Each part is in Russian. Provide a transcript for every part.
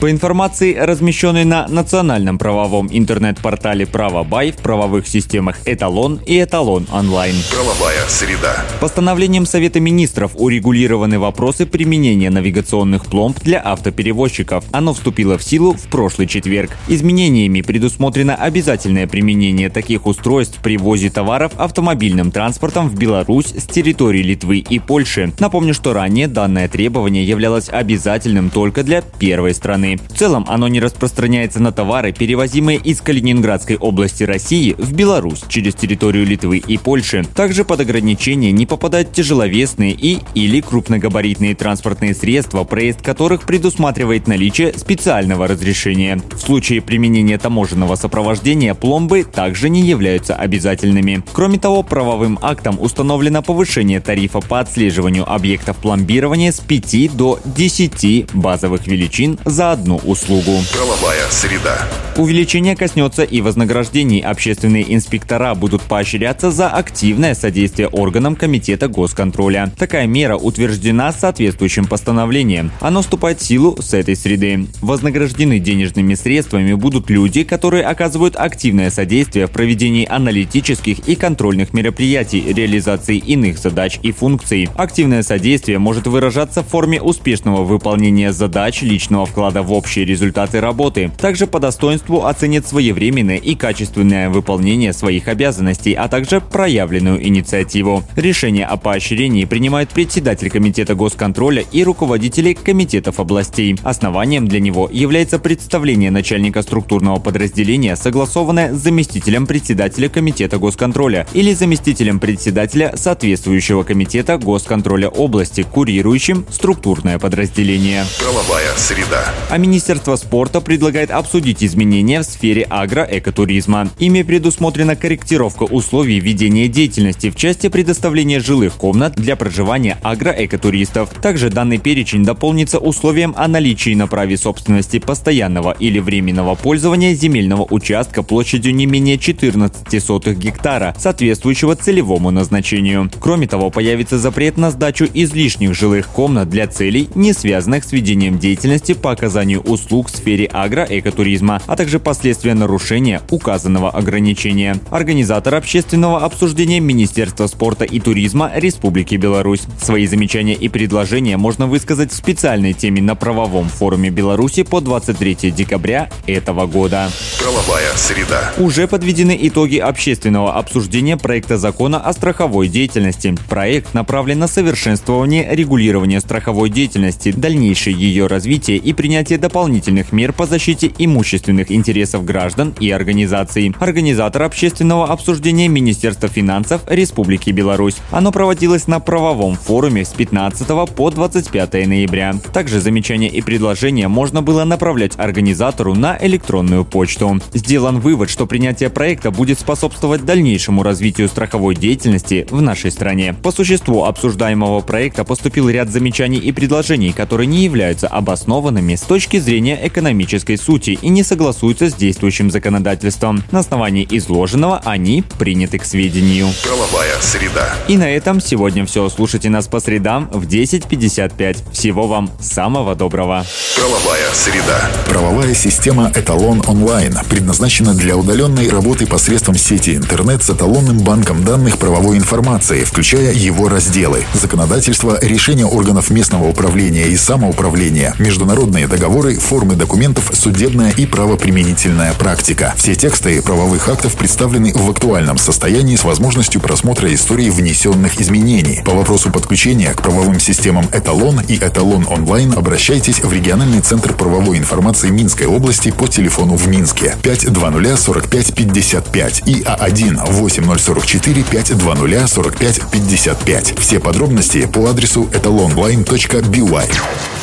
По информации, размещенной на национальном правовом интернет-портале «Правобай» в правовых системах «Эталон» и «Эталон онлайн». Правовая среда. Постановлением Совета министров урегулированы вопросы применения навигационных пломб для автоперевозчиков. Оно вступило в силу в прошлый четверг. Изменениями предусмотрено обязательное применение таких устройств при ввозе товаров автомобильным транспортом в Беларусь с территории Литвы и Польши. Напомню, что ранее данное требование являлось обязательным только для первой страны страны. В целом оно не распространяется на товары, перевозимые из Калининградской области России в Беларусь через территорию Литвы и Польши. Также под ограничение не попадают тяжеловесные и или крупногабаритные транспортные средства, проезд которых предусматривает наличие специального разрешения. В случае применения таможенного сопровождения пломбы также не являются обязательными. Кроме того, правовым актом установлено повышение тарифа по отслеживанию объектов пломбирования с 5 до 10 базовых величин за одну услугу. Правовая среда. Увеличение коснется и вознаграждений. Общественные инспектора будут поощряться за активное содействие органам Комитета госконтроля. Такая мера утверждена соответствующим постановлением. Оно вступает в силу с этой среды. Вознаграждены денежными средствами будут люди, которые оказывают активное содействие в проведении аналитических и контрольных мероприятий, реализации иных задач и функций. Активное содействие может выражаться в форме успешного выполнения задач, личного вклада в общие результаты работы. Также по достоинству оценит своевременное и качественное выполнение своих обязанностей, а также проявленную инициативу. Решение о поощрении принимают председатель Комитета госконтроля и руководители комитетов областей. Основанием для него является представление начальника структурного подразделения, согласованное с заместителем председателя Комитета госконтроля или заместителем председателя соответствующего комитета госконтроля области, курирующим структурное подразделение. Правовая среда. А Министерство спорта предлагает обсудить изменения в сфере агроэкотуризма. Ими предусмотрена корректировка условий ведения деятельности в части предоставления жилых комнат для проживания агроэкотуристов. Также данный перечень дополнится условием о наличии на праве собственности постоянного или временного пользования земельного участка площадью не менее 14 сотых гектара, соответствующего целевому назначению. Кроме того, появится запрет на сдачу излишних жилых комнат для целей, не связанных с ведением деятельности по оказанию услуг в сфере агроэкотуризма, а также последствия нарушения указанного ограничения. Организатор общественного обсуждения Министерства спорта и туризма Республики Беларусь. Свои замечания и предложения можно высказать в специальной теме на правовом форуме Беларуси по 23 декабря этого года. Правовая среда. Уже подведены итоги общественного обсуждения проекта закона о страховой деятельности. Проект направлен на совершенствование регулирования страховой деятельности, дальнейшее ее развитие и принятие дополнительных мер по защите имущественных интересов граждан и организаций. Организатор общественного обсуждения Министерства финансов Республики Беларусь. Оно проводилось на правовом форуме с 15 по 25 ноября. Также замечания и предложения можно было направлять организатору на электронную почту. Сделан вывод, что принятие проекта будет способствовать дальнейшему развитию страховой деятельности в нашей стране. По существу обсуждаемого проекта поступил ряд замечаний и предложений, которые не являются обоснованными с точки зрения экономической сути и не согласуются с действующим законодательством. На основании изложенного они приняты к сведению. Правовая среда. И на этом сегодня все. Слушайте нас по средам в 10.55. Всего вам самого доброго. Правовая среда. Правовая система «Эталон онлайн» предназначена для удаленной работы посредством сети интернет с эталонным банком данных правовой информации, включая его разделы. Законодательство, решения органов местного управления и самоуправления, международные договоры, формы документов, судебная и правоприменительная практика. Все тексты правовых актов представлены в актуальном состоянии с возможностью просмотра истории внесенных изменений. По вопросу подключения к правовым системам «Эталон» и «Эталон онлайн» обращайтесь в региональный центр правовой информации Минской области по телефону в Минске 520 45 55 и А1 8044 520 45 55. Все подробности по адресу etalonline.by.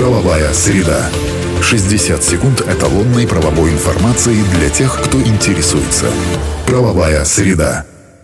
Правовая среда. 60 секунд эталонной правовой информации для тех, кто интересуется. Правовая среда.